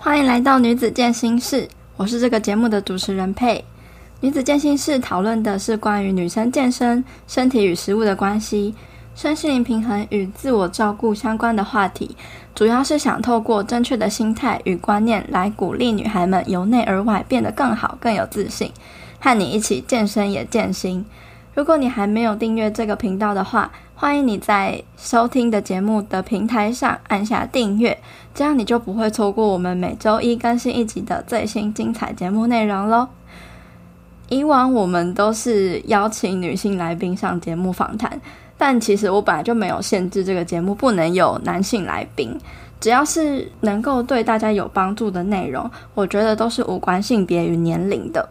欢迎来到女子健心室，我是这个节目的主持人佩。女子健心室讨论的是关于女生健身、身体与食物的关系、身心灵平衡与自我照顾相关的话题，主要是想透过正确的心态与观念来鼓励女孩们由内而外变得更好、更有自信，和你一起健身也健心。如果你还没有订阅这个频道的话，欢迎你在收听的节目的平台上按下订阅，这样你就不会错过我们每周一更新一集的最新精彩节目内容喽。以往我们都是邀请女性来宾上节目访谈，但其实我本来就没有限制这个节目不能有男性来宾，只要是能够对大家有帮助的内容，我觉得都是无关性别与年龄的。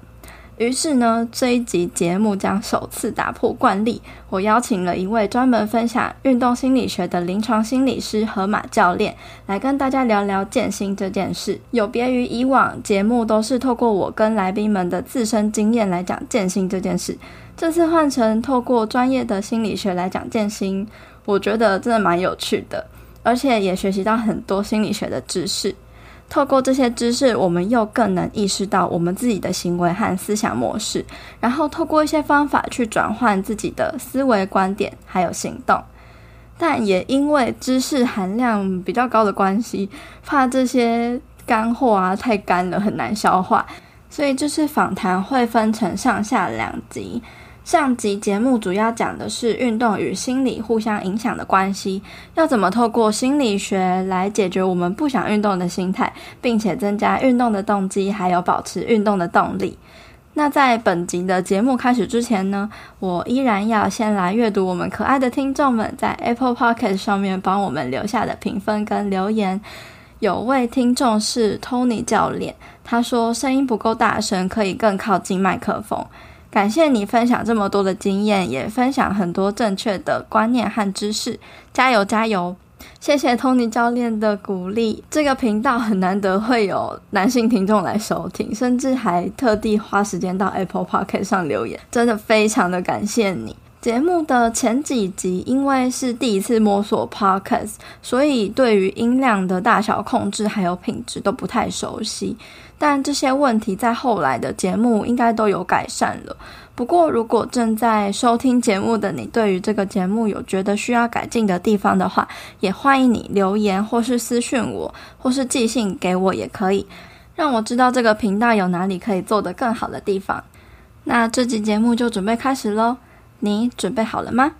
于是呢，这一集节目将首次打破惯例，我邀请了一位专门分享运动心理学的临床心理师河马教练，来跟大家聊聊健心这件事。有别于以往节目都是透过我跟来宾们的自身经验来讲健心这件事，这次换成透过专业的心理学来讲健心，我觉得真的蛮有趣的，而且也学习到很多心理学的知识。透过这些知识，我们又更能意识到我们自己的行为和思想模式，然后透过一些方法去转换自己的思维观点还有行动。但也因为知识含量比较高的关系，怕这些干货啊太干了很难消化，所以这次访谈会分成上下两集。上集节目主要讲的是运动与心理互相影响的关系，要怎么透过心理学来解决我们不想运动的心态，并且增加运动的动机，还有保持运动的动力。那在本集的节目开始之前呢，我依然要先来阅读我们可爱的听众们在 Apple Podcast 上面帮我们留下的评分跟留言。有位听众是 Tony 教练，他说声音不够大声，可以更靠近麦克风。感谢你分享这么多的经验，也分享很多正确的观念和知识，加油加油！谢谢 Tony 教练的鼓励。这个频道很难得会有男性听众来收听，甚至还特地花时间到 Apple Podcast 上留言，真的非常的感谢你。节目的前几集因为是第一次摸索 Podcast，所以对于音量的大小控制还有品质都不太熟悉。但这些问题在后来的节目应该都有改善了。不过，如果正在收听节目的你对于这个节目有觉得需要改进的地方的话，也欢迎你留言或是私讯我，或是寄信给我也可以，让我知道这个频道有哪里可以做得更好的地方。那这集节目就准备开始喽，你准备好了吗？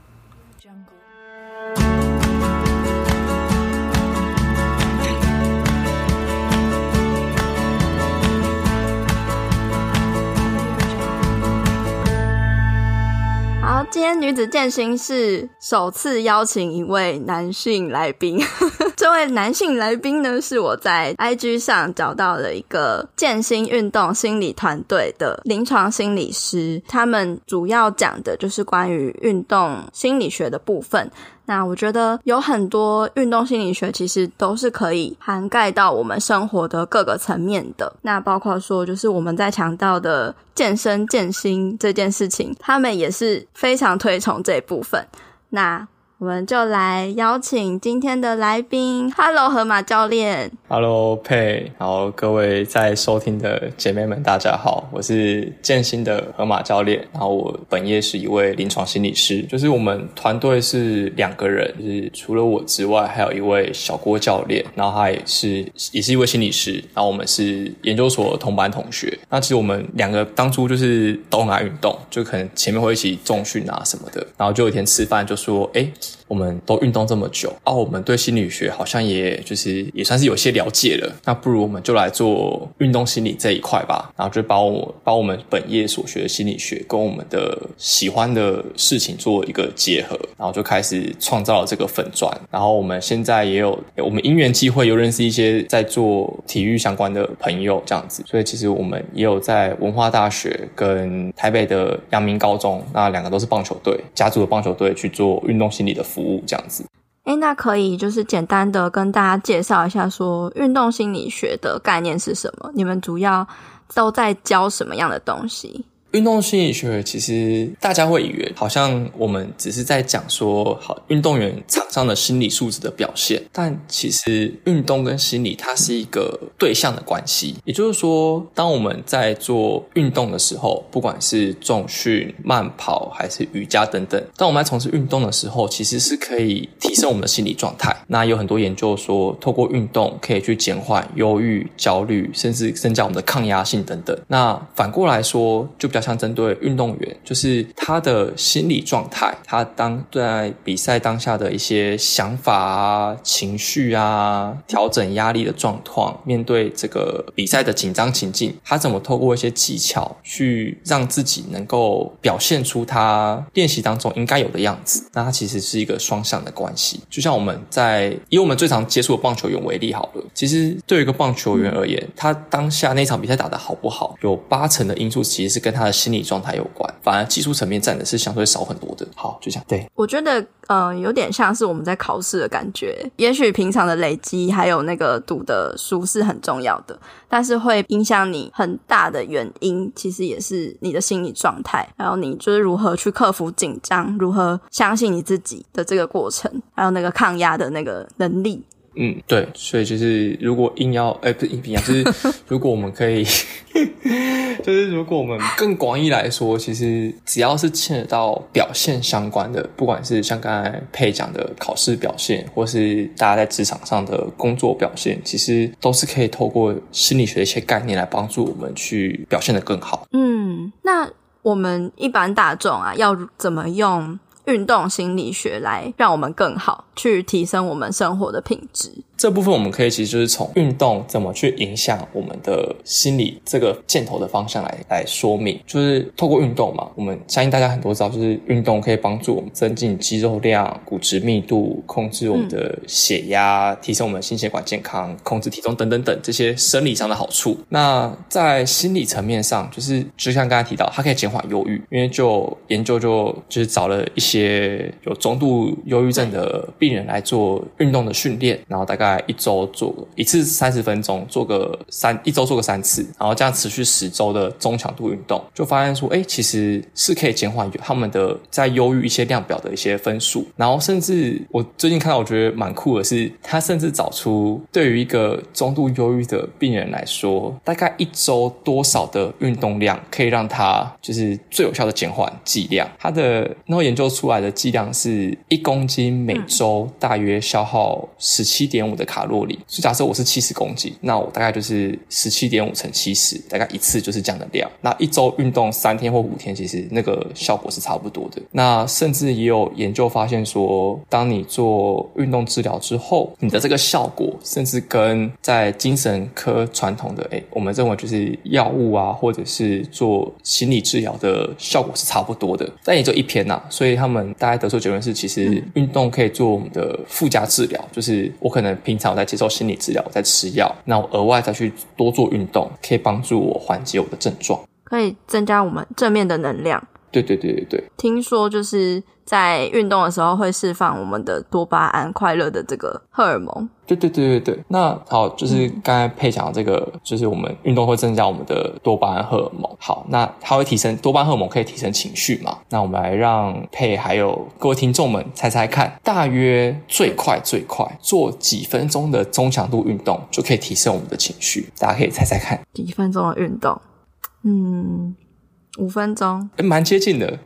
今天女子健行是首次邀请一位男性来宾，这位男性来宾呢是我在 IG 上找到了一个健心运动心理团队的临床心理师，他们主要讲的就是关于运动心理学的部分。那我觉得有很多运动心理学其实都是可以涵盖到我们生活的各个层面的。那包括说，就是我们在强调的健身健心这件事情，他们也是非常推崇这一部分。那。我们就来邀请今天的来宾，Hello，河马教练，Hello，佩，然后各位在收听的姐妹们，大家好，我是建新的河马教练，然后我本业是一位临床心理师，就是我们团队是两个人，就是除了我之外，还有一位小郭教练，然后他也是也是一位心理师，然后我们是研究所同班同学，那其实我们两个当初就是都很爱运动，就可能前面会一起重训啊什么的，然后就有一天吃饭就说，哎。我们都运动这么久，啊，我们对心理学好像也就是也算是有些了解了。那不如我们就来做运动心理这一块吧。然后就把我把我们本业所学的心理学跟我们的喜欢的事情做一个结合，然后就开始创造了这个粉钻。然后我们现在也有我们因缘机会又认识一些在做体育相关的朋友，这样子。所以其实我们也有在文化大学跟台北的阳明高中，那两个都是棒球队，家族的棒球队去做运动心理的。服务这样子，哎，那可以就是简单的跟大家介绍一下，说运动心理学的概念是什么？你们主要都在教什么样的东西？运动心理学其实大家会以为好像我们只是在讲说好运动员场上的心理素质的表现，但其实运动跟心理它是一个对象的关系。也就是说，当我们在做运动的时候，不管是重训、慢跑还是瑜伽等等，当我们在从事运动的时候，其实是可以提升我们的心理状态。那有很多研究说，透过运动可以去减缓忧郁、焦虑，甚至增加我们的抗压性等等。那反过来说，就比像针对运动员，就是他的心理状态，他当在比赛当下的一些想法啊、情绪啊，调整压力的状况，面对这个比赛的紧张情境，他怎么透过一些技巧去让自己能够表现出他练习当中应该有的样子？那他其实是一个双向的关系。就像我们在以我们最常接触的棒球员为例好了，其实对于一个棒球员而言，他当下那场比赛打得好不好，有八成的因素其实是跟他的心理状态有关，反而技术层面占的是相对少很多的。好，就这样。对，我觉得，呃，有点像是我们在考试的感觉。也许平常的累积还有那个读的书是很重要的，但是会影响你很大的原因，其实也是你的心理状态，还有你就是如何去克服紧张，如何相信你自己的这个过程，还有那个抗压的那个能力。嗯，对，所以就是如果硬要，哎，不是硬要，就是 如果我们可以，就是如果我们更广义来说，其实只要是牵扯到表现相关的，不管是像刚才佩讲的考试表现，或是大家在职场上的工作表现，其实都是可以透过心理学的一些概念来帮助我们去表现的更好。嗯，那我们一般大众啊，要怎么用？运动心理学来让我们更好去提升我们生活的品质。这部分我们可以其实就是从运动怎么去影响我们的心理这个箭头的方向来来说明。就是透过运动嘛，我们相信大家很多知道，就是运动可以帮助我们增进肌肉量、骨质密度、控制我们的血压、提升我们心血管健康、控制体重等等等这些生理上的好处。那在心理层面上，就是就像刚才提到，它可以减缓忧郁，因为就研究就就是找了一些。些有中度忧郁症的病人来做运动的训练，然后大概一周做一次三十分钟，做个三一周做个三次，然后这样持续十周的中强度运动，就发现说，哎，其实是可以减缓他们的在忧郁一些量表的一些分数。然后甚至我最近看到，我觉得蛮酷的是，他甚至找出对于一个中度忧郁的病人来说，大概一周多少的运动量可以让他就是最有效的减缓剂量。他的然后研究出。出来的剂量是一公斤每周大约消耗十七点五的卡路里。所以假设我是七十公斤，那我大概就是十七点五乘七十，大概一次就是这样的量。那一周运动三天或五天，其实那个效果是差不多的。那甚至也有研究发现说，当你做运动治疗之后，你的这个效果甚至跟在精神科传统的哎，我们认为就是药物啊，或者是做心理治疗的效果是差不多的。但也就一篇呐，所以他们。大家得出结论是，其实运动可以做我们的附加治疗，就是我可能平常我在接受心理治疗，我在吃药，那我额外再去多做运动，可以帮助我缓解我的症状，可以增加我们正面的能量。对对对对对，听说就是在运动的时候会释放我们的多巴胺，快乐的这个荷尔蒙。对对对对对，那好，就是刚才配讲的这个，就是我们运动会增加我们的多巴胺荷尔蒙。好，那它会提升多巴胺荷尔蒙，可以提升情绪嘛？那我们来让配还有各位听众们猜猜看，大约最快最快做几分钟的中强度运动就可以提升我们的情绪？大家可以猜猜看，几分钟的运动，嗯。五分钟，蛮接近的，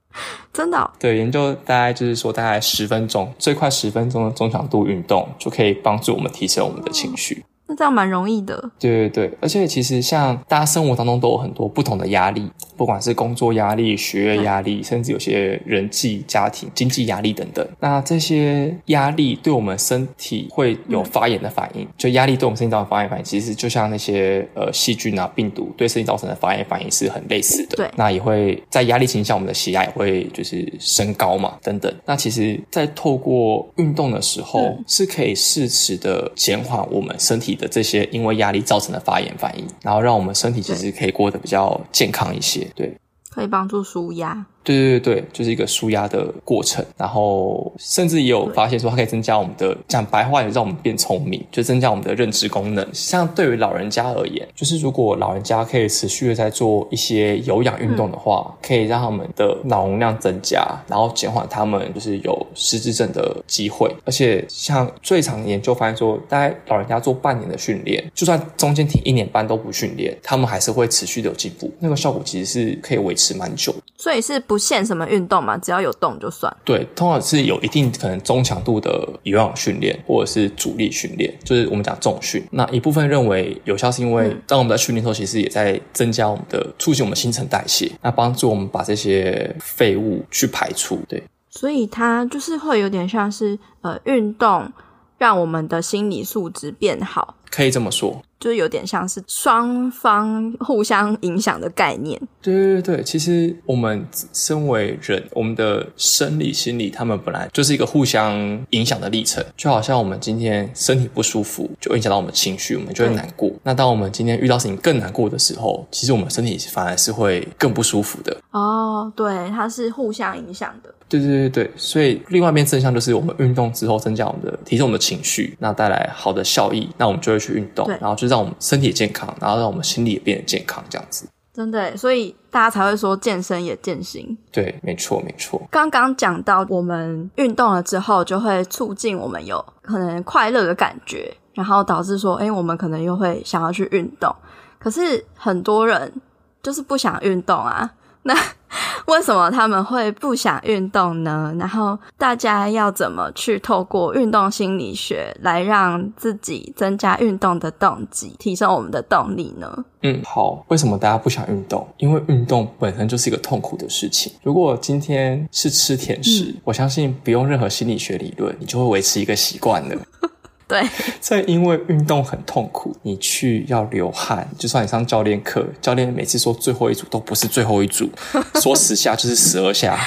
真的。对，研究大概就是说，大概十分钟，最快十分钟的中强度运动就可以帮助我们提升我们的情绪。那这样蛮容易的，对对对，而且其实像大家生活当中都有很多不同的压力，不管是工作压力、学业压力，甚至有些人际、家庭、经济压力等等。那这些压力对我们身体会有发炎的反应，就压力对我们身体造成发炎反应，其实就像那些呃细菌啊、病毒对身体造成的发炎反应是很类似的。对，那也会在压力情况下，我们的血压也会就是升高嘛，等等。那其实，在透过运动的时候，是可以适时的减缓我们身体。的这些因为压力造成的发炎反应，然后让我们身体其实可以过得比较健康一些，对，可以帮助舒压。对对对对，就是一个舒压的过程。然后甚至也有发现说，它可以增加我们的讲白话，也让我们变聪明，就增加我们的认知功能。像对于老人家而言，就是如果老人家可以持续的在做一些有氧运动的话，可以让他们的脑容量增加，然后减缓他们就是有失智症的机会。而且像最长研究发现说，大概老人家做半年的训练，就算中间停一年半都不训练，他们还是会持续的有进步。那个效果其实是可以维持蛮久。所以是不限什么运动嘛，只要有动就算。对，通常是有一定可能中强度的有氧训练，或者是阻力训练，就是我们讲重训。那一部分认为有效，是因为当我们在训练的时候，其实也在增加我们的促进我们新陈代谢，那帮助我们把这些废物去排出。对，所以它就是会有点像是呃运动，让我们的心理素质变好，可以这么说。就是有点像是双方互相影响的概念。对对对对，其实我们身为人，我们的生理、心理，他们本来就是一个互相影响的历程。就好像我们今天身体不舒服，就影响到我们情绪，我们就会难过。那当我们今天遇到事情更难过的时候，其实我们身体反而是会更不舒服的。哦，对，它是互相影响的。对对对对，所以另外一边正向就是我们运动之后增加我们的提升我们的情绪，那带来好的效益，那我们就会去运动，然后就让我们身体健康，然后让我们心理也变得健康，这样子。真的，所以大家才会说健身也健心。对，没错没错。刚刚讲到我们运动了之后，就会促进我们有可能快乐的感觉，然后导致说，哎，我们可能又会想要去运动。可是很多人就是不想运动啊，那。为什么他们会不想运动呢？然后大家要怎么去透过运动心理学来让自己增加运动的动机，提升我们的动力呢？嗯，好。为什么大家不想运动？因为运动本身就是一个痛苦的事情。如果今天是吃甜食，我相信不用任何心理学理论，你就会维持一个习惯了。对，正因为运动很痛苦，你去要流汗，就算你上教练课，教练每次说最后一组都不是最后一组，说十下就是十二下，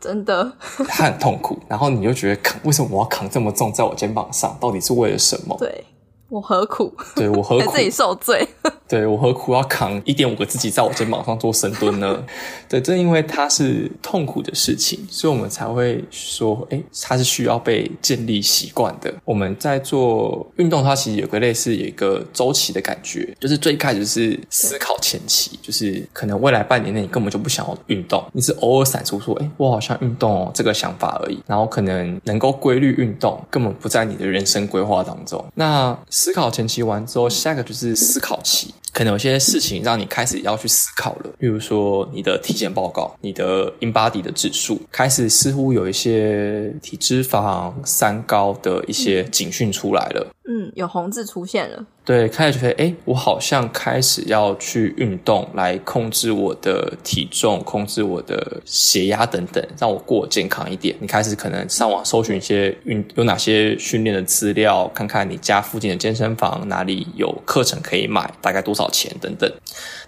真的，他很痛苦。然后你就觉得扛，为什么我要扛这么重在我肩膀上？到底是为了什么？对。我何苦？对我何苦自己受罪？对我何苦要扛一点五个自己在我肩膀上做深蹲呢？对，正因为它是痛苦的事情，所以我们才会说，哎，它是需要被建立习惯的。我们在做运动，它其实有个类似有一个周期的感觉，就是最开始是思考前期，就是可能未来半年内你根本就不想要运动，你是偶尔闪出说，哎，我好像运动哦这个想法而已，然后可能能够规律运动，根本不在你的人生规划当中。那思考前期完之后，下一个就是思考期。可能有些事情让你开始要去思考了，比如说你的体检报告、你的 in body 的指数，开始似乎有一些体脂肪、三高的一些警讯出来了。嗯，有红字出现了。对，开始觉得，哎，我好像开始要去运动，来控制我的体重，控制我的血压等等，让我过健康一点。你开始可能上网搜寻一些运有哪些训练的资料，看看你家附近的健身房哪里有课程可以买，大概多少少钱等等。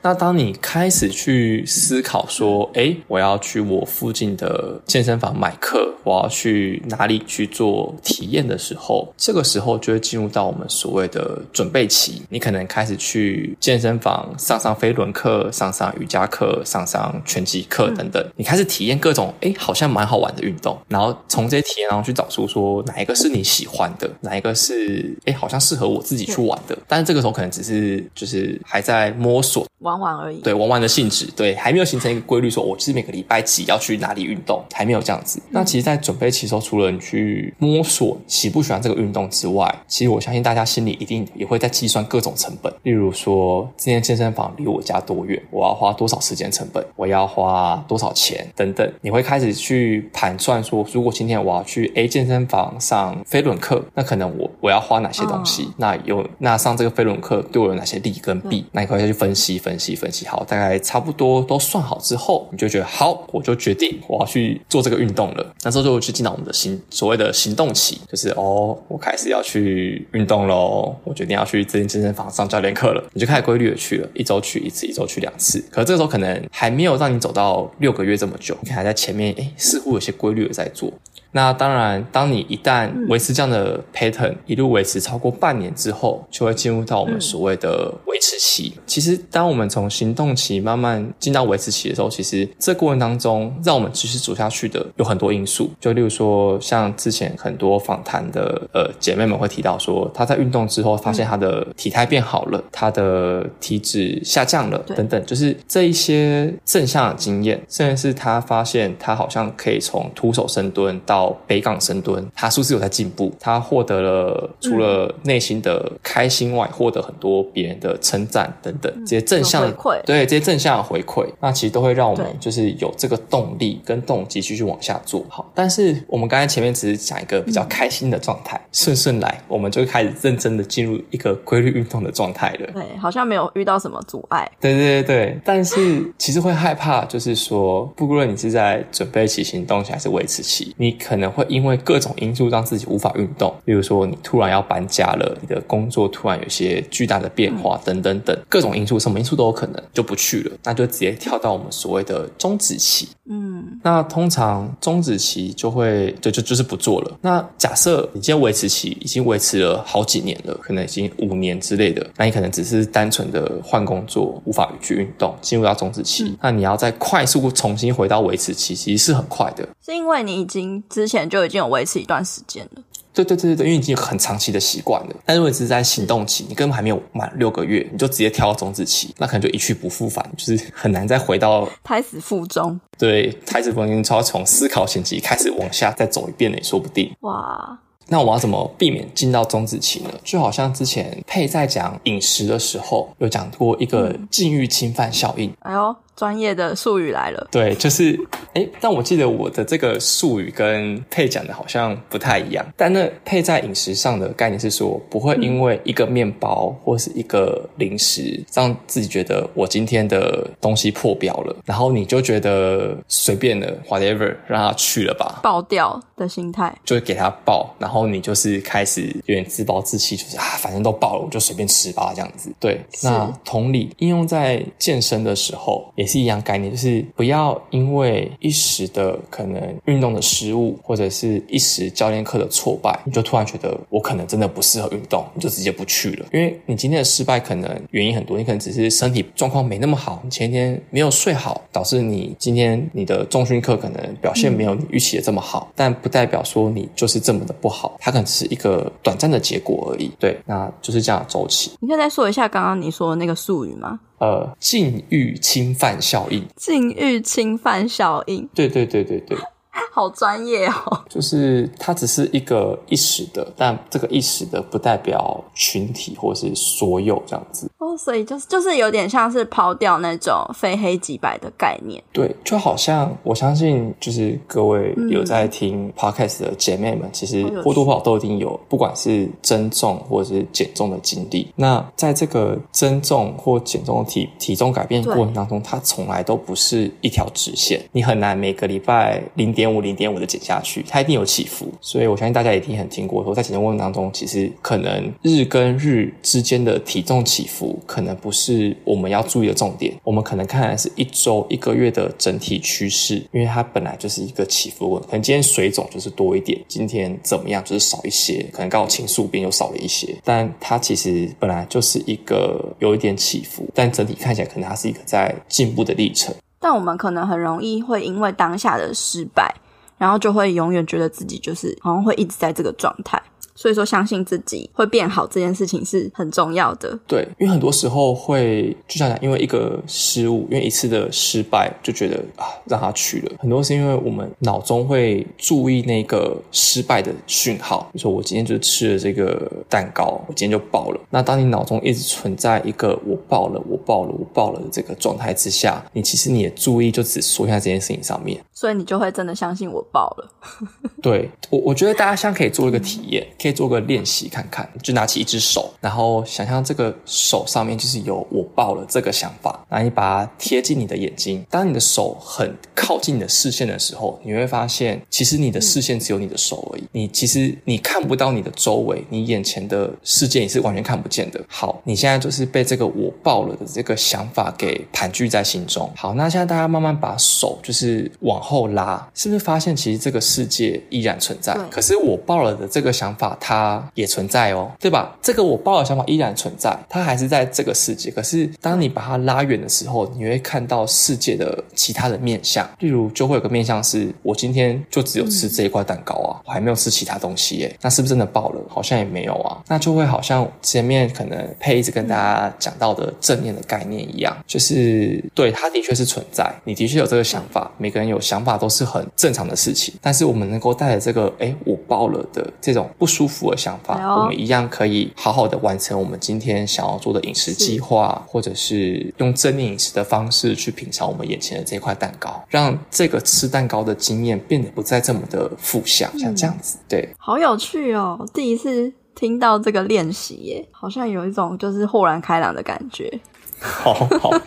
那当你开始去思考说，哎，我要去我附近的健身房买课，我要去哪里去做体验的时候，这个时候就会进入到我们所谓的准备期。你可能开始去健身房上上飞轮课、上上瑜伽课、上上拳击课等等，你开始体验各种哎，好像蛮好玩的运动，然后从这些体验当中去找出说哪一个是你喜欢的，哪一个是哎，好像适合我自己去玩的。但是这个时候可能只是就是还在摸索。玩玩而已，对玩玩的性质，对还没有形成一个规律，说我就是每个礼拜几要去哪里运动，还没有这样子。那其实，在准备期时候，除了你去摸索喜不喜欢这个运动之外，其实我相信大家心里一定也会在计算各种成本，例如说，今天健身房离我家多远，我要花多少时间成本，我要花多少钱等等，你会开始去盘算说，如果今天我要去 A 健身房上飞轮课，那可能我我要花哪些东西？那有那上这个飞轮课对我有哪些利跟弊？那你可以去分析分。分析分析好，大概差不多都算好之后，你就觉得好，我就决定我要去做这个运动了。那时候就去进到我们的行所谓的行动期，就是哦，我开始要去运动喽，我决定要去这间健身房上教练课了。你就开始规律的去了，一周去一次，一周去两次。可是这个时候可能还没有让你走到六个月这么久，你还在前面，哎，似乎有些规律的在做。那当然，当你一旦维持这样的 pattern，一路维持超过半年之后，就会进入到我们所谓的维持。期。其实，当我们从行动期慢慢进到维持期的时候，其实这过程当中，让我们继续走下去的有很多因素。就例如说，像之前很多访谈的呃姐妹们会提到说，她在运动之后发现她的体态变好了，她的体脂下降了，等等，就是这一些正向的经验，甚至是她发现她好像可以从徒手深蹲到北港深蹲，他是不是有在进步？他获得了除了内心的开心外，获得很多别人的称赞等等，这些正向回馈，对这些正向的回馈，那其实都会让我们就是有这个动力跟动机继续往下做好。但是我们刚才前面只是讲一个比较开心的状态，顺顺来，我们就开始认真的进入一个规律运动的状态了。对，好像没有遇到什么阻碍。对对对对，但是其实会害怕，就是说，不论你是在准备起行动期还是维持期，你可能会因为各种因素让自己无法运动。比如说，你突然要搬家了，你的工作突然有些巨大的变化，等等等，各种因素，什么因素都有可能就不去了，那就直接跳到我们所谓的终止期。嗯，那通常终止期就会就就就是不做了。那假设你今天维持期已经维持了好几年了，可能已经五年之类的，那你可能只是单纯的换工作，无法去运动，进入到终止期。那你要再快速重新回到维持期，其实是很快的。是因为你已经之前就已经有维持一段时间了。对对对对对，因为已经有很长期的习惯了。但如果只是在行动期，你根本还没有满六个月，你就直接跳到终止期，那可能就一去不复返，就是很难再回到胎死腹中。对，胎死腹中，就要从思考前期开始往下再走一遍也说不定。哇。那我们要怎么避免进到中止期呢？就好像之前佩在讲饮食的时候，有讲过一个禁欲侵犯效应。哎呦，专业的术语来了。对，就是哎，但我记得我的这个术语跟配讲的好像不太一样。但那配在饮食上的概念是说，不会因为一个面包或是一个零食，让自己觉得我今天的东西破表了，然后你就觉得随便的 whatever 让它去了吧，爆掉的心态，就给它爆，然后。你就是开始有点自暴自弃，就是啊，反正都爆了，我就随便吃吧，这样子。对，那同理应用在健身的时候也是一样概念，就是不要因为一时的可能运动的失误，或者是一时教练课的挫败，你就突然觉得我可能真的不适合运动，你就直接不去了。因为你今天的失败可能原因很多，你可能只是身体状况没那么好，你前一天没有睡好，导致你今天你的重训课可能表现没有你预期的这么好，但不代表说你就是这么的不好。它可能是一个短暂的结果而已，对，那就是这样的周期。你可以再说一下刚刚你说的那个术语吗？呃，禁欲侵犯效应。禁欲侵犯效应。对对对对对。好专业哦！就是它只是一个一时的，但这个一时的不代表群体或是所有这样子哦。所以就是就是有点像是抛掉那种非黑即白的概念。对，就好像我相信，就是各位有在听 podcast 的姐妹们，其实或多或少都一定有，不管是增重或者是减重的经历。那在这个增重或减重体体重改变过程当中，它从来都不是一条直线，你很难每个礼拜零点。点五零点五的减下去，它一定有起伏，所以我相信大家一定很听过说，在减重过程当中，其实可能日跟日之间的体重起伏，可能不是我们要注意的重点。我们可能看的是一周、一个月的整体趋势，因为它本来就是一个起伏可能今天水肿就是多一点，今天怎么样就是少一些，可能刚好情绪边又少了一些，但它其实本来就是一个有一点起伏，但整体看起来可能它是一个在进步的历程。但我们可能很容易会因为当下的失败，然后就会永远觉得自己就是好像会一直在这个状态。所以说，相信自己会变好这件事情是很重要的。对，因为很多时候会就像讲，因为一个失误，因为一次的失败，就觉得啊，让他去了。很多是因为我们脑中会注意那个失败的讯号，比如说我今天就吃了这个蛋糕，我今天就爆了。那当你脑中一直存在一个我爆了，我爆了，我爆了的这个状态之下，你其实你的注意就只缩在这件事情上面，所以你就会真的相信我爆了。对我，我觉得大家现在可以做一个体验，可以。做个练习看看，就拿起一只手，然后想象这个手上面就是有我抱了这个想法，然后你把它贴近你的眼睛。当你的手很靠近你的视线的时候，你会发现，其实你的视线只有你的手而已。你其实你看不到你的周围，你眼前的世界也是完全看不见的。好，你现在就是被这个我抱了的这个想法给盘踞在心中。好，那现在大家慢慢把手就是往后拉，是不是发现其实这个世界依然存在？可是我抱了的这个想法。它也存在哦，对吧？这个我抱的想法依然存在，它还是在这个世界。可是当你把它拉远的时候，你会看到世界的其他的面相。例如，就会有个面相是，我今天就只有吃这一块蛋糕啊，我还没有吃其他东西耶。那是不是真的爆了？好像也没有啊。那就会好像前面可能配一直跟大家讲到的正念的概念一样，就是对它的确是存在，你的确有这个想法，每个人有想法都是很正常的事情。但是我们能够带着这个，哎，我爆了的这种不舒服的想法，我们一样可以好好的完成我们今天想要做的饮食计划，或者是用正念饮食的方式去品尝我们眼前的这块蛋糕，让这个吃蛋糕的经验变得不再这么的负向，像这样子，对，好有趣哦，第一次听到这个练习耶，好像有一种就是豁然开朗的感觉，好 好。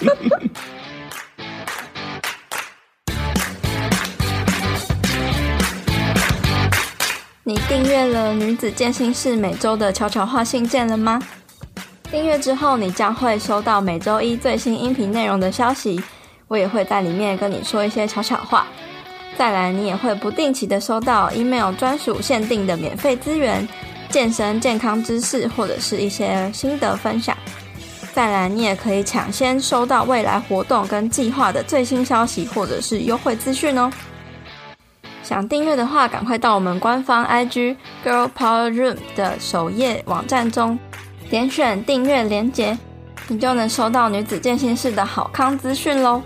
你订阅了女子健心室每周的悄悄话信件了吗？订阅之后，你将会收到每周一最新音频内容的消息，我也会在里面跟你说一些悄悄话。再来，你也会不定期的收到 email 专属限定的免费资源、健身健康知识或者是一些心得分享。再来，你也可以抢先收到未来活动跟计划的最新消息或者是优惠资讯哦。想订阅的话，赶快到我们官方 IG Girl Power Room 的首页网站中，点选订阅连结，你就能收到女子健心室的好康资讯喽。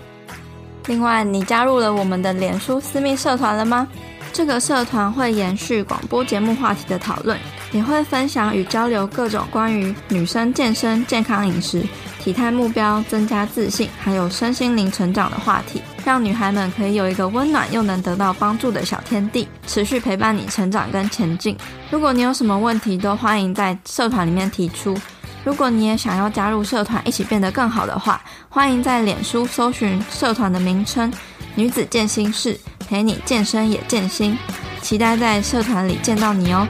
另外，你加入了我们的脸书私密社团了吗？这个社团会延续广播节目话题的讨论，也会分享与交流各种关于女生健身、健康饮食。体态目标、增加自信，还有身心灵成长的话题，让女孩们可以有一个温暖又能得到帮助的小天地，持续陪伴你成长跟前进。如果你有什么问题，都欢迎在社团里面提出。如果你也想要加入社团，一起变得更好的话，欢迎在脸书搜寻社团的名称“女子健心室”，陪你健身也健心。期待在社团里见到你哦。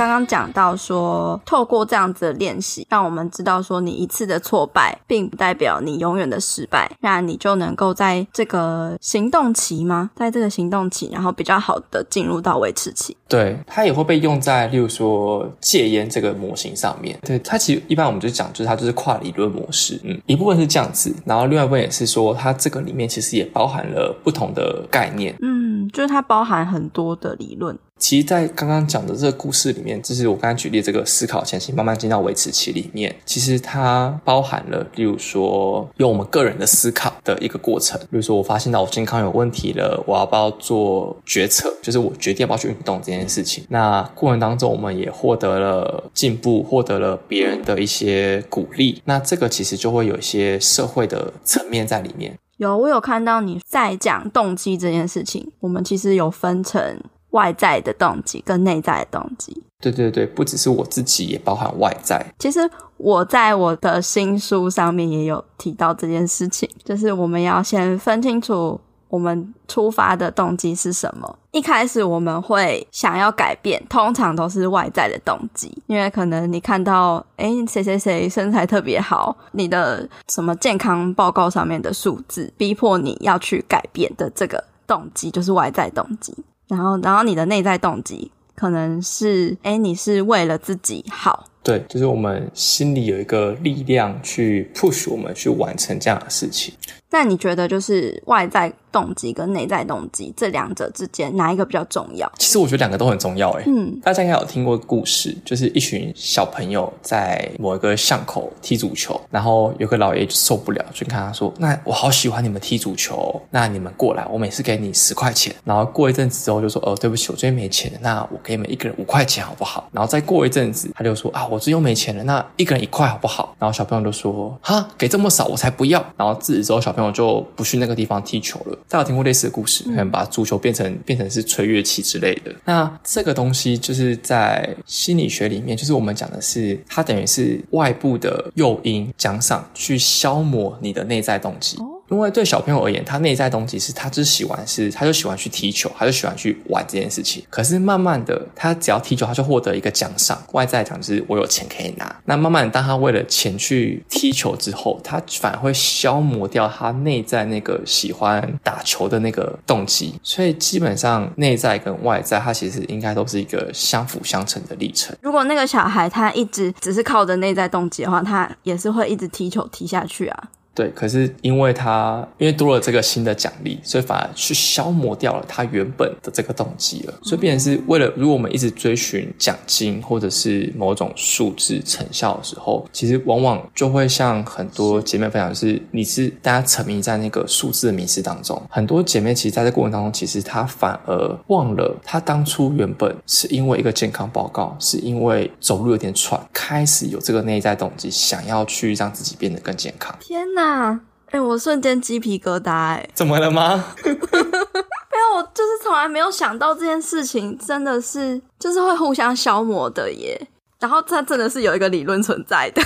刚刚讲到说，透过这样子的练习，让我们知道说，你一次的挫败，并不代表你永远的失败，那你就能够在这个行动期吗？在这个行动期，然后比较好的进入到维持期。对，它也会被用在，例如说戒烟这个模型上面。对，它其实一般我们就讲，就是它就是跨理论模式。嗯，一部分是这样子，然后另外一部分也是说，它这个里面其实也包含了不同的概念。嗯，就是它包含很多的理论。其实，在刚刚讲的这个故事里面，就是我刚才举例这个思考前行，慢慢进到维持期里面，其实它包含了，例如说，用我们个人的思考的一个过程。比如说，我发现到我健康有问题了，我要不要做决策？就是我决定要不要去运动这件事情。那过程当中，我们也获得了进步，获得了别人的一些鼓励。那这个其实就会有一些社会的层面在里面。有，我有看到你在讲动机这件事情，我们其实有分成。外在的动机跟内在的动机，对对对，不只是我自己，也包含外在。其实我在我的新书上面也有提到这件事情，就是我们要先分清楚我们出发的动机是什么。一开始我们会想要改变，通常都是外在的动机，因为可能你看到，哎，谁谁谁身材特别好，你的什么健康报告上面的数字，逼迫你要去改变的这个动机，就是外在动机。然后，然后你的内在动机可能是，哎，你是为了自己好。对，就是我们心里有一个力量去 push 我们去完成这样的事情。那你觉得，就是外在动机跟内在动机这两者之间，哪一个比较重要？其实我觉得两个都很重要。哎，嗯，大家应该有听过故事，就是一群小朋友在某一个巷口踢足球，然后有个老爷就受不了，就跟他说：“那我好喜欢你们踢足球，那你们过来，我每次给你十块钱。”然后过一阵子之后就说：“哦，对不起，我最近没钱了，那我给你们一个人五块钱好不好？”然后再过一阵子，他就说：“啊，我最近没钱了，那一个人一块好不好？”然后小朋友就说：“哈，给这么少，我才不要。”然后自此之后，小朋友就不去那个地方踢球了。大家有听过类似的故事？可能把足球变成变成是吹乐器之类的。那这个东西就是在心理学里面，就是我们讲的是，它等于是外部的诱因奖赏去消磨你的内在动机。因为对小朋友而言，他内在动机是他只喜欢是，他就喜欢去踢球，他就喜欢去玩这件事情。可是慢慢的，他只要踢球，他就获得一个奖赏，外在奖就是我有钱可以拿。那慢慢当他为了钱去踢球之后，他反而会消磨掉他内在那个喜欢打球的那个动机。所以基本上内在跟外在，它其实应该都是一个相辅相成的历程。如果那个小孩他一直只是靠着内在动机的话，他也是会一直踢球踢下去啊。对，可是因为他因为多了这个新的奖励，所以反而去消磨掉了他原本的这个动机了。所以变成是为了，如果我们一直追寻奖金或者是某种数字成效的时候，其实往往就会像很多姐妹分享，是你是大家沉迷在那个数字的迷失当中。很多姐妹其实在这过程当中，其实她反而忘了，她当初原本是因为一个健康报告，是因为走路有点喘，开始有这个内在动机，想要去让自己变得更健康。天哪！啊！哎，我瞬间鸡皮疙瘩，哎，怎么了吗？没有，我就是从来没有想到这件事情，真的是就是会互相消磨的耶。然后它真的是有一个理论存在的，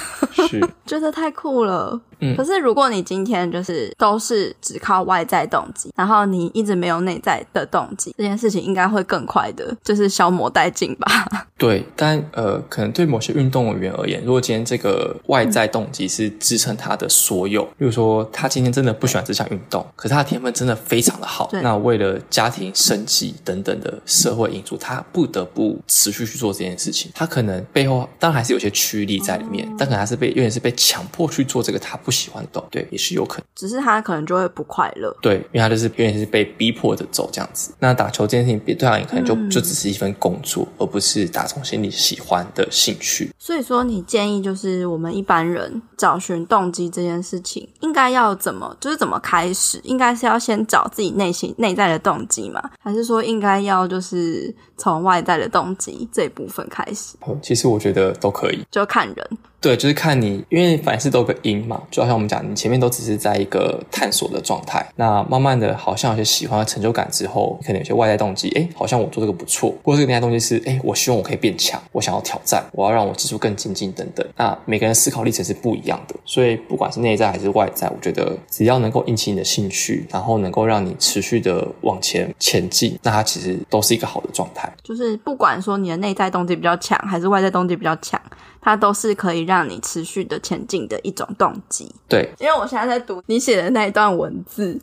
是 觉得太酷了。可是，如果你今天就是都是只靠外在动机，然后你一直没有内在的动机，这件事情应该会更快的，就是消磨殆尽吧？对，但呃，可能对某些运动员而言，如果今天这个外在动机是支撑他的所有，比如说他今天真的不喜欢这项运动，可是他的天分真的非常的好，那为了家庭生计等等的社会因素，他不得不持续去做这件事情。他可能背后当然还是有些驱力在里面，但可能还是被有点是被强迫去做这个他不。喜欢动，对，也是有可能。只是他可能就会不快乐，对，因为他就是有点是被逼迫着走这样子。那打球这件事情，对他也可能就就只是一份工作，而不是打从心里喜欢的兴趣。所以说，你建议就是我们一般人找寻动机这件事情，应该要怎么，就是怎么开始？应该是要先找自己内心内在的动机吗？还是说应该要就是从外在的动机这一部分开始？其实我觉得都可以，就看人。对，就是看你，因为凡事都有个因嘛，就好像我们讲，你前面都只是在一个探索的状态，那慢慢的，好像有些喜欢和成就感之后，可能有些外在动机，哎，好像我做这个不错，或者这个内在动机是，哎，我希望我可以变强，我想要挑战，我要让我技术更精进等等。那每个人思考历程是不一样的，所以不管是内在还是外在，我觉得只要能够引起你的兴趣，然后能够让你持续的往前前进，那它其实都是一个好的状态。就是不管说你的内在动机比较强，还是外在动机比较强。它都是可以让你持续的前进的一种动机。对，因为我现在在读你写的那一段文字。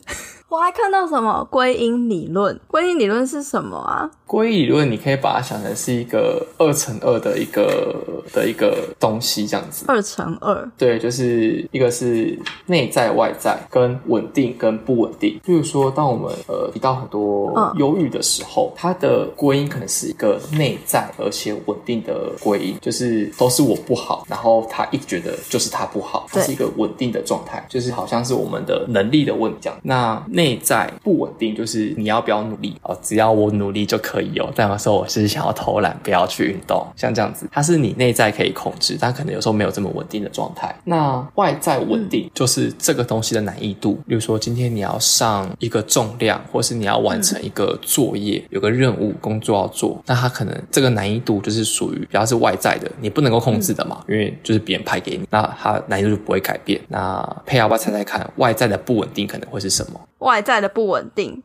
我还看到什么归因理论？归因理论是什么啊？归因理论你可以把它想成是一个二乘二的一个的一个东西，这样子。二乘二，对，就是一个是内在外在跟稳定跟不稳定。比如说，当我们呃提到很多忧郁的时候，它的归因可能是一个内在而且稳定的归因，就是都是我不好，然后他一直觉得就是他不好，它是一个稳定的状态，就是好像是我们的能力的问题这样。那内内在不稳定，就是你要不要努力哦？只要我努力就可以哦。但有时候我是想要偷懒，不要去运动，像这样子，它是你内在可以控制，但可能有时候没有这么稳定的状态。那外在稳定就是这个东西的难易度。比如说今天你要上一个重量，或是你要完成一个作业，有个任务工作要做，那它可能这个难易度就是属于比较是外在的，你不能够控制的嘛，因为就是别人派给你，那它难易度就不会改变。那佩要不要猜猜看，外在的不稳定可能会是什么？外在的不稳定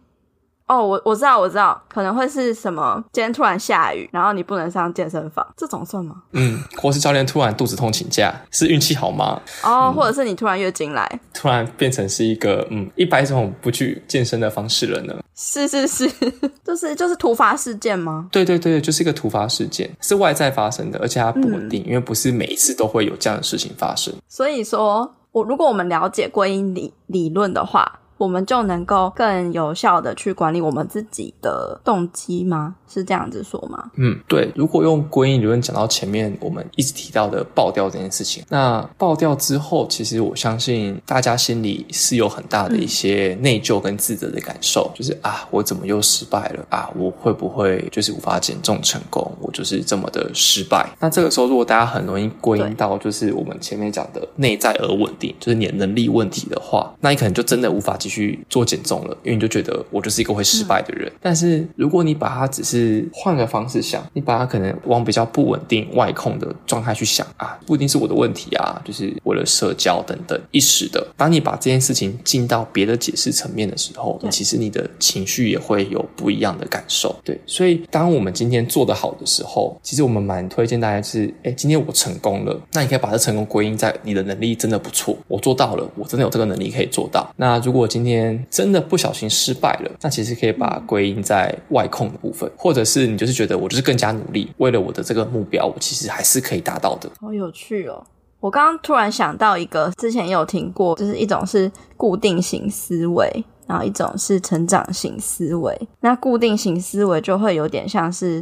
哦，我我知道我知道，可能会是什么？今天突然下雨，然后你不能上健身房，这种算吗？嗯，或是教练突然肚子痛请假，是运气好吗？哦，或者是你突然月经来，突然变成是一个嗯一百种不去健身的方式了呢？是是是，就是就是突发事件吗？对对对，就是一个突发事件，是外在发生的，而且它不稳定，因为不是每一次都会有这样的事情发生。所以说我如果我们了解归因理理论的话。我们就能够更有效的去管理我们自己的动机吗？是这样子说吗？嗯，对。如果用归因理论讲到前面，我们一直提到的爆掉这件事情，那爆掉之后，其实我相信大家心里是有很大的一些内疚跟自责的感受，就是啊，我怎么又失败了啊？我会不会就是无法减重成功？我就是这么的失败。那这个时候，如果大家很容易归因到就是我们前面讲的内在而稳定，就是你的能力问题的话，那你可能就真的无法。继续做减重了，因为你就觉得我就是一个会失败的人。但是如果你把它只是换个方式想，你把它可能往比较不稳定、外控的状态去想啊，不一定是我的问题啊，就是为了社交等等一时的。当你把这件事情进到别的解释层面的时候，其实你的情绪也会有不一样的感受。对，所以当我们今天做得好的时候，其实我们蛮推荐大家是，哎，今天我成功了，那你可以把这成功归因在你的能力真的不错，我做到了，我真的有这个能力可以做到。那如果今天真的不小心失败了，那其实可以把它归因在外控的部分，或者是你就是觉得我就是更加努力，为了我的这个目标，我其实还是可以达到的。好有趣哦！我刚刚突然想到一个，之前也有听过，就是一种是固定型思维。然后一种是成长型思维，那固定型思维就会有点像是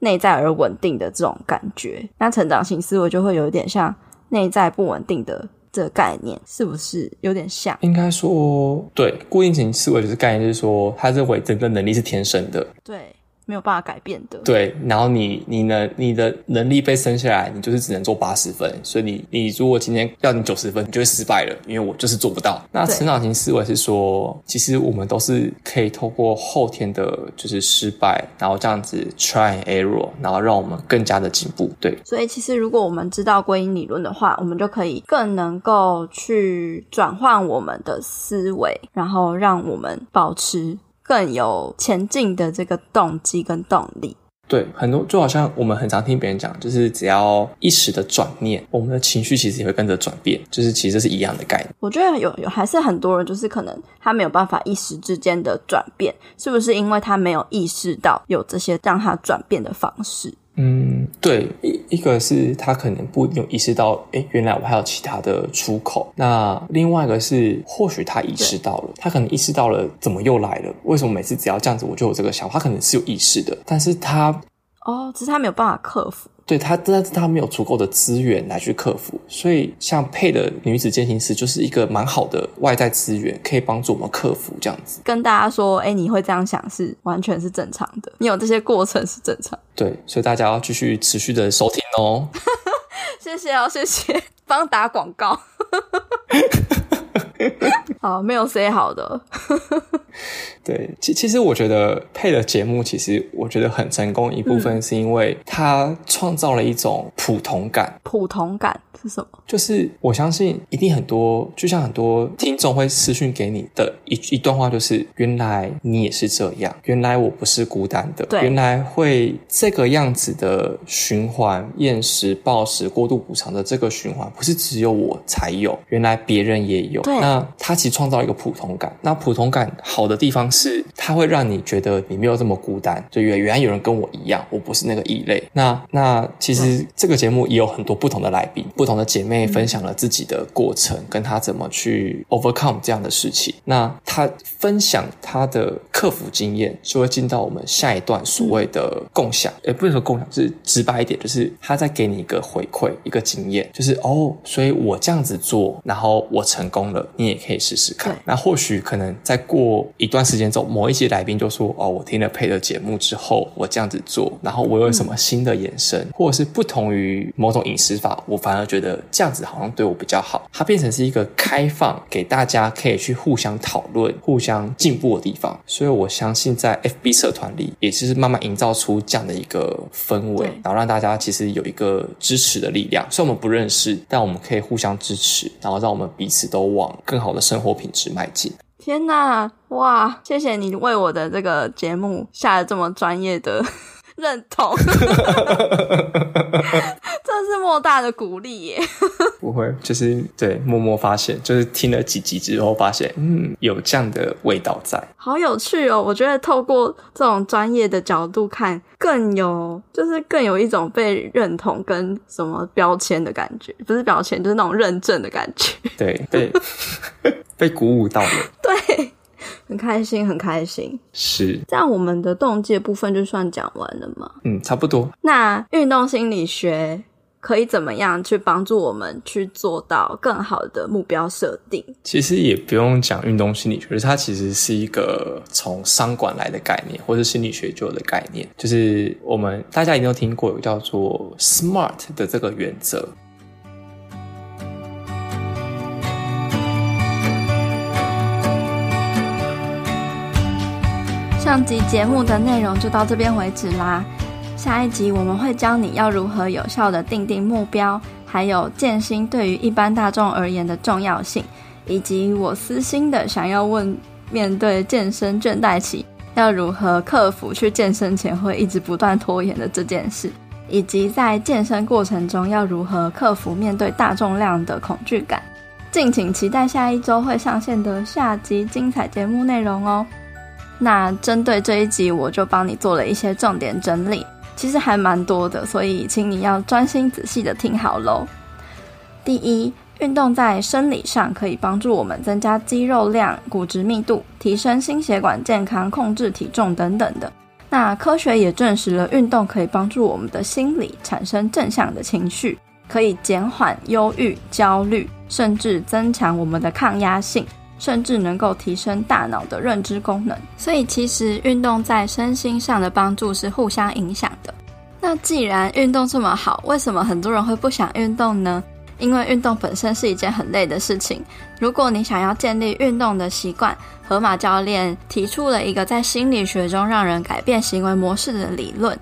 内在而稳定的这种感觉，那成长型思维就会有点像内在不稳定的这个概念，是不是有点像？应该说，对，固定型思维就是概念，就是说他认为整个能力是天生的，对。没有办法改变的。对，然后你你能你的能力被生下来，你就是只能做八十分，所以你你如果今天要你九十分，你就会失败了，因为我就是做不到。那成长型思维是说，其实我们都是可以透过后天的，就是失败，然后这样子 try error，然后让我们更加的进步。对，所以其实如果我们知道归因理论的话，我们就可以更能够去转换我们的思维，然后让我们保持。更有前进的这个动机跟动力。对，很多就好像我们很常听别人讲，就是只要一时的转念，我们的情绪其实也会跟着转变。就是其实是一样的概念。我觉得有有还是很多人，就是可能他没有办法一时之间的转变，是不是因为他没有意识到有这些让他转变的方式？嗯，对，一一个是他可能不有意识到，哎，原来我还有其他的出口。那另外一个是，或许他意识到了，他可能意识到了，怎么又来了？为什么每次只要这样子，我就有这个想法？他可能是有意识的，但是他哦，只是他没有办法克服。对他，但是他没有足够的资源来去克服，所以像配的女子健行师就是一个蛮好的外在资源，可以帮助我们克服这样子。跟大家说，哎，你会这样想是完全是正常的，你有这些过程是正常。对，所以大家要继续持续的收听哦。谢谢哦，谢谢，帮打广告。好，没有 say 好的。对，其其实我觉得配的节目，其实我觉得很成功一部分是因为它创造了一种普通感。普通感是什么？就是我相信一定很多，就像很多听众会私讯给你的一一段话，就是原来你也是这样，原来我不是孤单的，原来会这个样子的循环，厌食、暴食、过度补偿的这个循环，不是只有我才有，原来别人也有。那它其实创造一个普通感。那普通感好的地方是，它会让你觉得你没有这么孤单，就原原来有人跟我一样，我不是那个异类。那那其实这个节目也有很多不同的来宾，不同的姐妹分享了自己的过程，跟她怎么去 overcome 这样的事情。那她分享她的克服经验，就会进到我们下一段所谓的共享。也不是说共享，是直白一点，就是她在给你一个回馈，一个经验，就是哦，所以我这样子做，然后我成功了。你也可以试试看。那或许可能再过一段时间之后，某一些来宾就说：“哦，我听了配的节目之后，我这样子做，然后我有什么新的延伸，或者是不同于某种饮食法，我反而觉得这样子好像对我比较好。它变成是一个开放，给大家可以去互相讨论、互相进步的地方。所以我相信，在 FB 社团里，也是慢慢营造出这样的一个氛围，然后让大家其实有一个支持的力量。虽然我们不认识，但我们可以互相支持，然后让我们彼此都往。更好的生活品质迈进。天哪，哇！谢谢你为我的这个节目下了这么专业的。认同，这是莫大的鼓励耶！不会，就是对默默发现，就是听了几集之后发现，嗯，有这样的味道在，好有趣哦！我觉得透过这种专业的角度看，更有就是更有一种被认同跟什么标签的感觉，不是标签，就是那种认证的感觉。对，被 被鼓舞到了。对。很开心，很开心。是这样，我们的动机部分就算讲完了吗？嗯，差不多。那运动心理学可以怎么样去帮助我们去做到更好的目标设定？其实也不用讲运动心理学，它其实是一个从商管来的概念，或是心理学就有的概念。就是我们大家一定都听过有叫做 SMART 的这个原则。上集节目的内容就到这边为止啦。下一集我们会教你要如何有效的定定目标，还有健心对于一般大众而言的重要性，以及我私心的想要问：面对健身倦怠期，要如何克服去健身前会一直不断拖延的这件事，以及在健身过程中要如何克服面对大重量的恐惧感。敬请期待下一周会上线的下集精彩节目内容哦。那针对这一集，我就帮你做了一些重点整理。其实还蛮多的，所以请你要专心仔细的听好喽。第一，运动在生理上可以帮助我们增加肌肉量、骨质密度，提升心血管健康、控制体重等等的。那科学也证实了，运动可以帮助我们的心理产生正向的情绪，可以减缓忧郁、焦虑，甚至增强我们的抗压性。甚至能够提升大脑的认知功能，所以其实运动在身心上的帮助是互相影响的。那既然运动这么好，为什么很多人会不想运动呢？因为运动本身是一件很累的事情。如果你想要建立运动的习惯，河马教练提出了一个在心理学中让人改变行为模式的理论。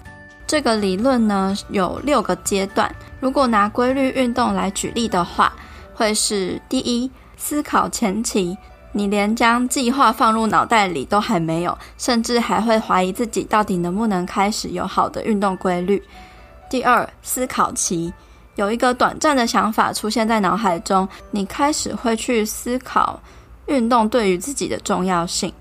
这个理论呢有六个阶段。如果拿规律运动来举例的话，会是第一。思考前期，你连将计划放入脑袋里都还没有，甚至还会怀疑自己到底能不能开始有好的运动规律。第二，思考期，有一个短暂的想法出现在脑海中，你开始会去思考运动对于自己的重要性。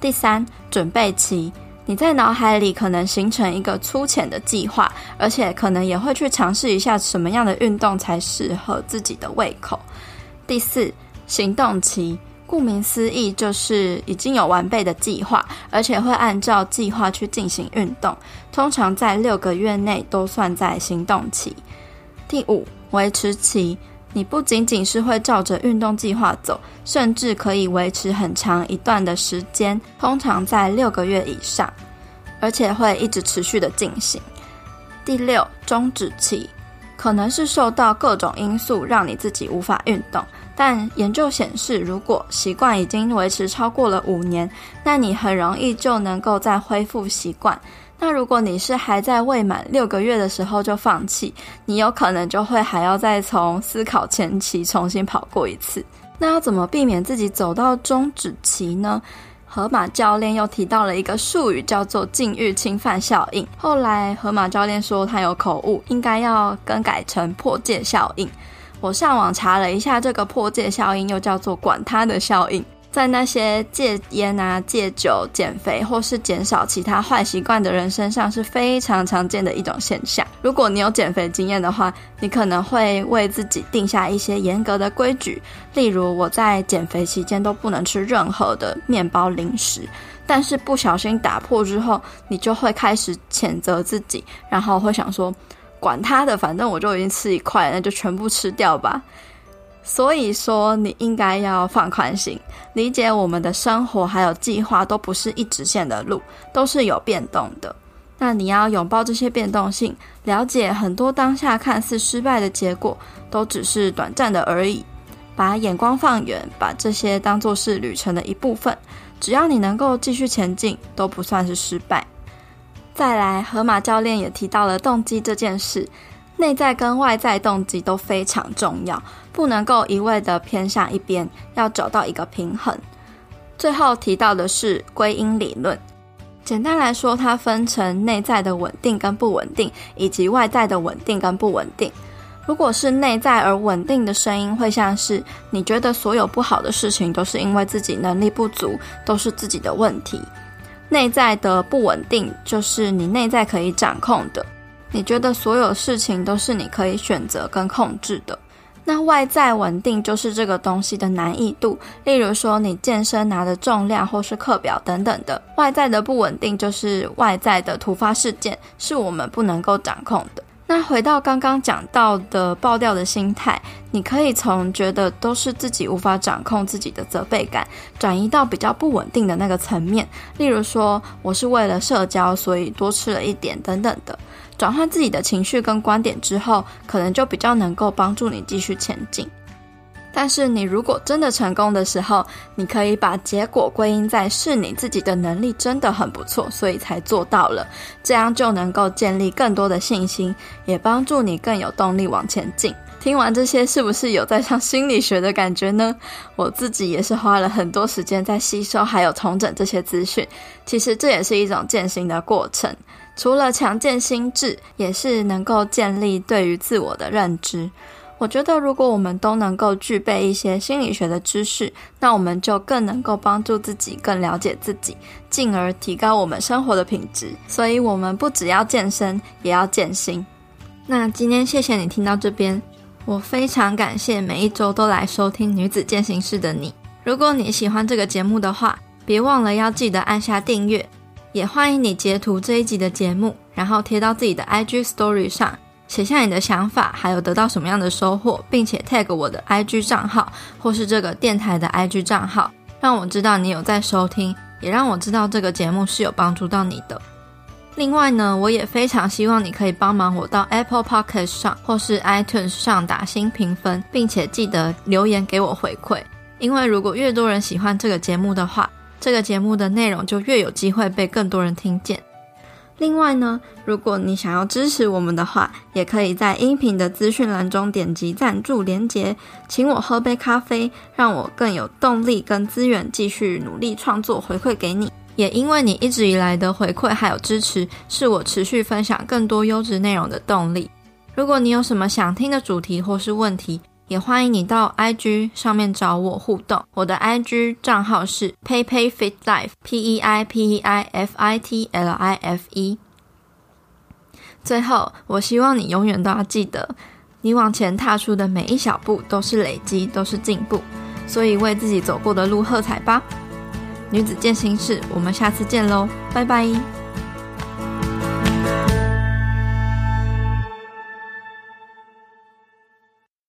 第三，准备期，你在脑海里可能形成一个粗浅的计划，而且可能也会去尝试一下什么样的运动才适合自己的胃口。第四。行动期，顾名思义，就是已经有完备的计划，而且会按照计划去进行运动。通常在六个月内都算在行动期。第五，维持期，你不仅仅是会照着运动计划走，甚至可以维持很长一段的时间，通常在六个月以上，而且会一直持续的进行。第六，终止期，可能是受到各种因素让你自己无法运动。但研究显示，如果习惯已经维持超过了五年，那你很容易就能够再恢复习惯。那如果你是还在未满六个月的时候就放弃，你有可能就会还要再从思考前期重新跑过一次。那要怎么避免自己走到终止期呢？河马教练又提到了一个术语，叫做禁欲侵犯效应。后来河马教练说他有口误，应该要更改成破戒效应。我上网查了一下，这个破戒效应又叫做“管他的效应”。在那些戒烟啊、戒酒、减肥或是减少其他坏习惯的人身上是非常常见的一种现象。如果你有减肥经验的话，你可能会为自己定下一些严格的规矩，例如我在减肥期间都不能吃任何的面包零食。但是不小心打破之后，你就会开始谴责自己，然后会想说。管他的，反正我就已经吃一块，那就全部吃掉吧。所以说，你应该要放宽心，理解我们的生活还有计划都不是一直线的路，都是有变动的。那你要拥抱这些变动性，了解很多当下看似失败的结果，都只是短暂的而已。把眼光放远，把这些当作是旅程的一部分。只要你能够继续前进，都不算是失败。再来，河马教练也提到了动机这件事，内在跟外在动机都非常重要，不能够一味的偏向一边，要找到一个平衡。最后提到的是归因理论，简单来说，它分成内在的稳定跟不稳定，以及外在的稳定跟不稳定。如果是内在而稳定的声音，会像是你觉得所有不好的事情都是因为自己能力不足，都是自己的问题。内在的不稳定，就是你内在可以掌控的，你觉得所有事情都是你可以选择跟控制的。那外在稳定就是这个东西的难易度，例如说你健身拿的重量或是课表等等的。外在的不稳定就是外在的突发事件，是我们不能够掌控的。那回到刚刚讲到的爆掉的心态，你可以从觉得都是自己无法掌控自己的责备感，转移到比较不稳定的那个层面。例如说，我是为了社交，所以多吃了一点等等的，转换自己的情绪跟观点之后，可能就比较能够帮助你继续前进。但是你如果真的成功的时候，你可以把结果归因在是你自己的能力真的很不错，所以才做到了，这样就能够建立更多的信心，也帮助你更有动力往前进。听完这些，是不是有在上心理学的感觉呢？我自己也是花了很多时间在吸收还有重整这些资讯，其实这也是一种践行的过程。除了强健心智，也是能够建立对于自我的认知。我觉得，如果我们都能够具备一些心理学的知识，那我们就更能够帮助自己更了解自己，进而提高我们生活的品质。所以，我们不只要健身，也要健心。那今天谢谢你听到这边，我非常感谢每一周都来收听女子健行室的你。如果你喜欢这个节目的话，别忘了要记得按下订阅，也欢迎你截图这一集的节目，然后贴到自己的 IG Story 上。写下你的想法，还有得到什么样的收获，并且 tag 我的 IG 账号或是这个电台的 IG 账号，让我知道你有在收听，也让我知道这个节目是有帮助到你的。另外呢，我也非常希望你可以帮忙我到 Apple Podcast 上或是 iTunes 上打新评分，并且记得留言给我回馈，因为如果越多人喜欢这个节目的话，这个节目的内容就越有机会被更多人听见。另外呢，如果你想要支持我们的话，也可以在音频的资讯栏中点击赞助连结，请我喝杯咖啡，让我更有动力跟资源继续努力创作，回馈给你。也因为你一直以来的回馈还有支持，是我持续分享更多优质内容的动力。如果你有什么想听的主题或是问题，也欢迎你到 IG 上面找我互动，我的 IG 账号是 PeiPeiFitLife，P E I P E I F I T L I F E。最后，我希望你永远都要记得，你往前踏出的每一小步都是累积，都是进步，所以为自己走过的路喝彩吧！女子健心事，我们下次见喽，拜拜。